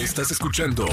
Estás escuchando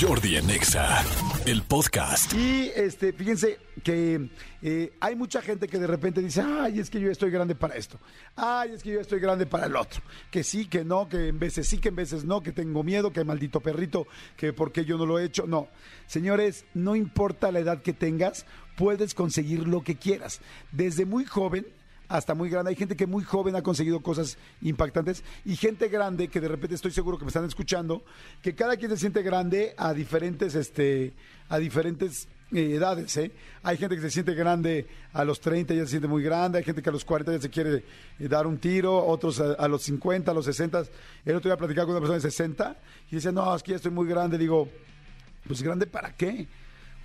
Jordi Anexa, el podcast. Y este, fíjense que eh, hay mucha gente que de repente dice, ay, es que yo estoy grande para esto. Ay, es que yo estoy grande para el otro. Que sí, que no, que en veces sí, que en veces no, que tengo miedo, que maldito perrito, que porque yo no lo he hecho. No, señores, no importa la edad que tengas, puedes conseguir lo que quieras. Desde muy joven hasta muy grande. Hay gente que muy joven ha conseguido cosas impactantes y gente grande que de repente estoy seguro que me están escuchando, que cada quien se siente grande a diferentes, este, a diferentes eh, edades, ¿eh? Hay gente que se siente grande a los 30 ya se siente muy grande, hay gente que a los 40 ya se quiere eh, dar un tiro, otros a, los 50, a los 60. El otro día platicaba con una persona de 60 y decía, no, es que ya estoy muy grande. Digo, pues grande para qué?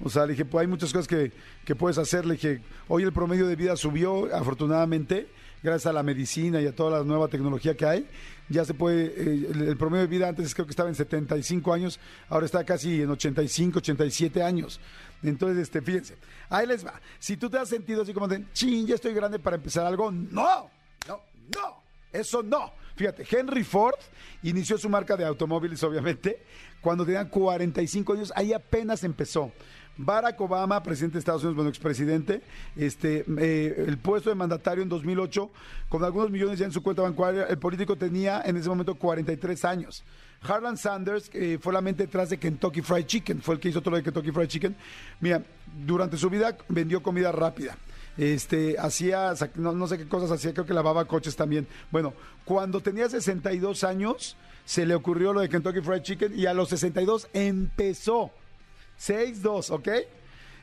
O sea, le dije, pues hay muchas cosas que, que puedes hacer. Le dije, hoy el promedio de vida subió, afortunadamente, gracias a la medicina y a toda la nueva tecnología que hay. Ya se puede, eh, el, promedio de vida antes creo que estaba en 75 años, ahora está casi en 85, 87 años. Entonces, este, fíjense, ahí les va. Si tú te has sentido así como de, ching, ya estoy grande para empezar algo, no, no, no, eso no. Fíjate, Henry Ford inició su marca de automóviles, obviamente, cuando tenía 45 años, ahí apenas empezó. Barack Obama, presidente de Estados Unidos, bueno, expresidente, este, eh, el puesto de mandatario en 2008, con algunos millones ya en su cuenta bancaria, el político tenía en ese momento 43 años. Harlan Sanders eh, fue la mente detrás de Kentucky Fried Chicken, fue el que hizo todo lo de Kentucky Fried Chicken. Mira, durante su vida vendió comida rápida. Este, hacía, no, no sé qué cosas hacía, creo que lavaba coches también. Bueno, cuando tenía 62 años, se le ocurrió lo de Kentucky Fried Chicken y a los 62 empezó 6-2, ¿ok?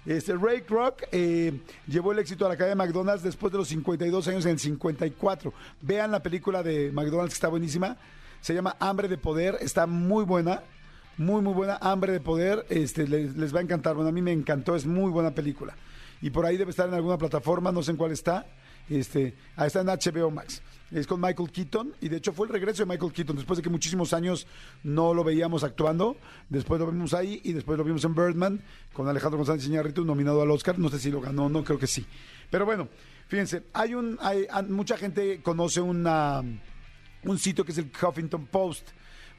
Este, Ray Kroc eh, llevó el éxito a la cadena de McDonald's después de los 52 años en el 54. Vean la película de McDonald's que está buenísima. Se llama Hambre de Poder. Está muy buena. Muy, muy buena. Hambre de Poder. Este, les, les va a encantar. Bueno, a mí me encantó. Es muy buena película. Y por ahí debe estar en alguna plataforma. No sé en cuál está. Este, ahí está en HBO Max. Es con Michael Keaton y de hecho fue el regreso de Michael Keaton después de que muchísimos años no lo veíamos actuando. Después lo vimos ahí y después lo vimos en Birdman con Alejandro González Iñárritu nominado al Oscar. No sé si lo ganó, no creo que sí. Pero bueno, fíjense, hay un, hay, mucha gente conoce una, un sitio que es el Huffington Post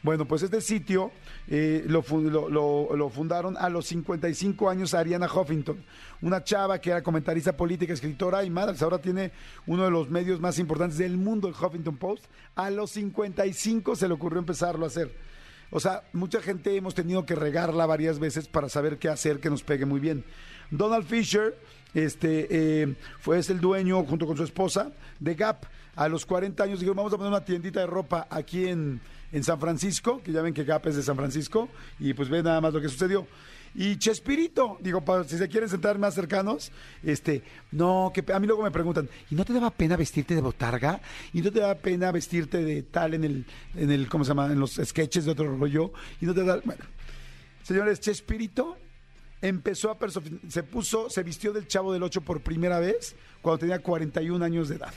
bueno, pues este sitio eh, lo, fundaron a los 55 años Ariana Huffington, una chava que era comentarista política, escritora y madre, ahora tiene uno de los medios más importantes del mundo, el Huffington Post. A los 55 se le ocurrió empezarlo a hacer. O sea, mucha gente hemos tenido que regarla varias veces para saber qué hacer que nos pegue muy bien. Donald Fisher este, eh, fue el dueño, junto con su esposa, de Gap. A los 40 años dijo, vamos a poner una tiendita de ropa aquí en en San Francisco, que ya ven que Gap es de San Francisco, y pues ve nada más lo que sucedió. Y Chespirito, digo, si se quieren sentar más cercanos, este, no, que a mí luego me preguntan, ¿y no te daba pena vestirte de botarga? ¿Y no te daba pena vestirte de tal en el, en el, ¿cómo se llama? En los sketches de otro rollo. Y no te da, bueno. Señores, Chespirito empezó a se puso, se vistió del Chavo del Ocho por primera vez cuando tenía 41 años de edad.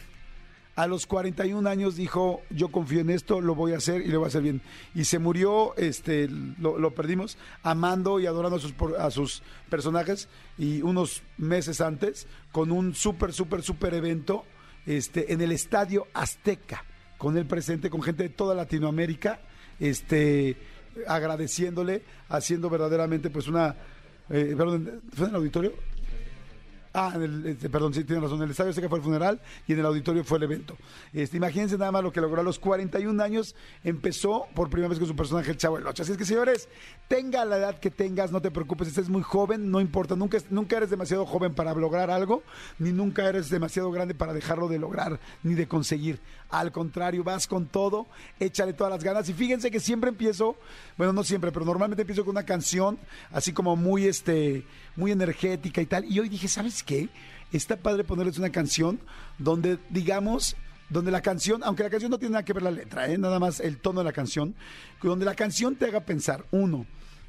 A los 41 años dijo, yo confío en esto, lo voy a hacer y lo voy a hacer bien. Y se murió, este, lo, perdimos, amando y adorando a sus, a sus personajes. Y unos meses antes, con un súper, súper, súper evento este, en el Estadio Azteca, con él presente, con gente de toda Latinoamérica, este, agradeciéndole, haciendo verdaderamente pues una... Eh, perdón, ¿fue en el auditorio? Ah, este, perdón, sí, tiene razón. En el estadio que fue el funeral y en el auditorio fue el evento. Este, imagínense nada más lo que logró a los 41 años. Empezó por primera vez con su personaje, el Chavo del Ocho. Así es que, señores, tenga la edad que tengas, no te preocupes. Estés muy joven, no importa. Nunca, nunca eres demasiado joven para lograr algo, ni nunca eres demasiado grande para dejarlo de lograr, ni de conseguir. Al contrario, vas con todo, échale todas las ganas. Y fíjense que siempre empiezo, bueno, no siempre, pero normalmente empiezo con una canción así como muy, este, muy energética y tal. Y hoy dije, ¿sabes qué? Está padre ponerles una canción donde, digamos, donde la canción, aunque la canción no tiene nada que ver la letra, ¿eh? nada más el tono de la canción, donde la canción te haga pensar, uno,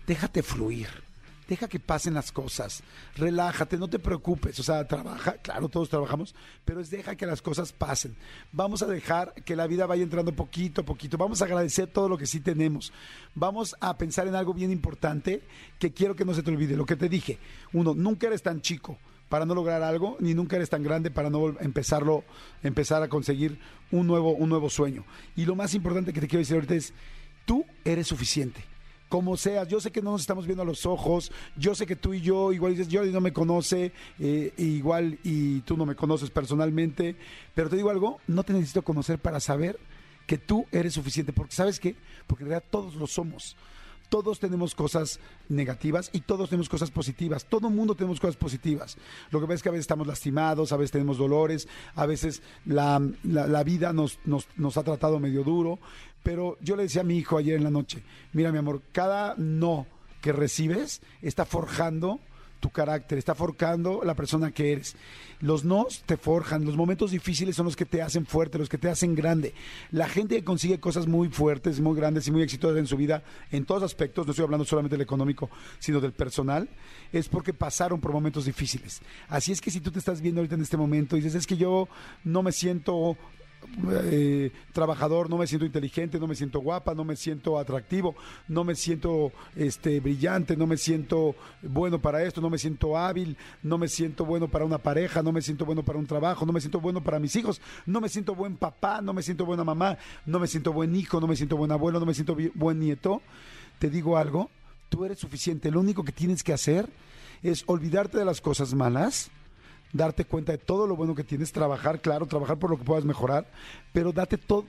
déjate fluir deja que pasen las cosas, relájate, no te preocupes, o sea, trabaja, claro, todos trabajamos, pero es deja que las cosas pasen. Vamos a dejar que la vida vaya entrando poquito a poquito, vamos a agradecer todo lo que sí tenemos, vamos a pensar en algo bien importante que quiero que no se te olvide, lo que te dije, uno, nunca eres tan chico para no lograr algo, ni nunca eres tan grande para no empezarlo, empezar a conseguir un nuevo, un nuevo sueño. Y lo más importante que te quiero decir ahorita es, tú eres suficiente como seas. Yo sé que no nos estamos viendo a los ojos, yo sé que tú y yo, igual dices, Jordi no me conoce, eh, igual y tú no me conoces personalmente, pero te digo algo, no te necesito conocer para saber que tú eres suficiente, porque sabes qué, porque en realidad todos lo somos todos tenemos cosas negativas y todos tenemos cosas positivas. Todo mundo tenemos cosas positivas. Lo que pasa es que a veces estamos lastimados, a veces tenemos dolores, a veces la, vida nos, nos, nos ha tratado medio duro. Pero yo le decía a mi hijo ayer en la noche, mira mi amor, cada no que recibes está forjando tu carácter, está forjando la persona que eres. Los nos te forjan, los momentos difíciles son los que te hacen fuerte, los que te hacen grande. La gente que consigue cosas muy fuertes, muy grandes y muy exitosas en su vida, en todos aspectos, no estoy hablando solamente del económico, sino del personal, es porque pasaron por momentos difíciles. Así es que si tú te estás viendo ahorita en este momento y dices, es que yo no me siento eh, trabajador, no me siento inteligente, no me siento guapa, no me siento atractivo, no me siento este brillante, no me siento bueno para esto, no me siento hábil, no me siento bueno para una pareja, no me siento bueno para un trabajo, no me siento bueno para mis hijos, no me siento buen papá, no me siento buena mamá, no me siento buen hijo, no me siento buen abuelo, no me siento buen nieto. Te digo algo, tú eres suficiente, lo único que tienes que hacer es olvidarte de las cosas malas darte cuenta de todo lo bueno que tienes, trabajar, claro, trabajar por lo que puedas mejorar, pero date todo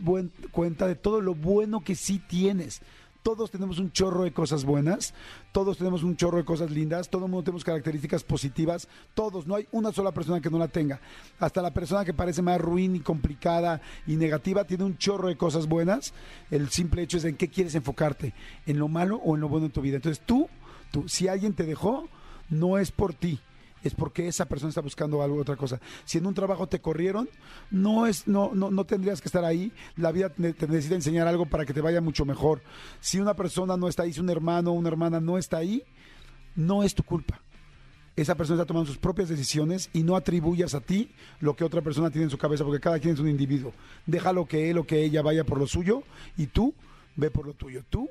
cuenta de todo lo bueno que sí tienes. Todos tenemos un chorro de cosas buenas, todos tenemos un chorro de cosas lindas, todo el mundo tenemos características positivas, todos, no hay una sola persona que no la tenga. Hasta la persona que parece más ruin y complicada y negativa tiene un chorro de cosas buenas. El simple hecho es en qué quieres enfocarte, en lo malo o en lo bueno en tu vida. Entonces tú, tú si alguien te dejó, no es por ti, es porque esa persona está buscando algo, otra cosa. Si en un trabajo te corrieron, no es, no, no, no tendrías que estar ahí. La vida te, necesita enseñar algo para que te vaya mucho mejor. Si una persona no está ahí, si un hermano o una hermana no está ahí, no es tu culpa. Esa persona está tomando sus propias decisiones y no atribuyas a ti lo que otra persona tiene en su cabeza, porque cada quien es un individuo. Déjalo que él o que ella vaya por lo suyo y tú ve por lo tuyo. Tú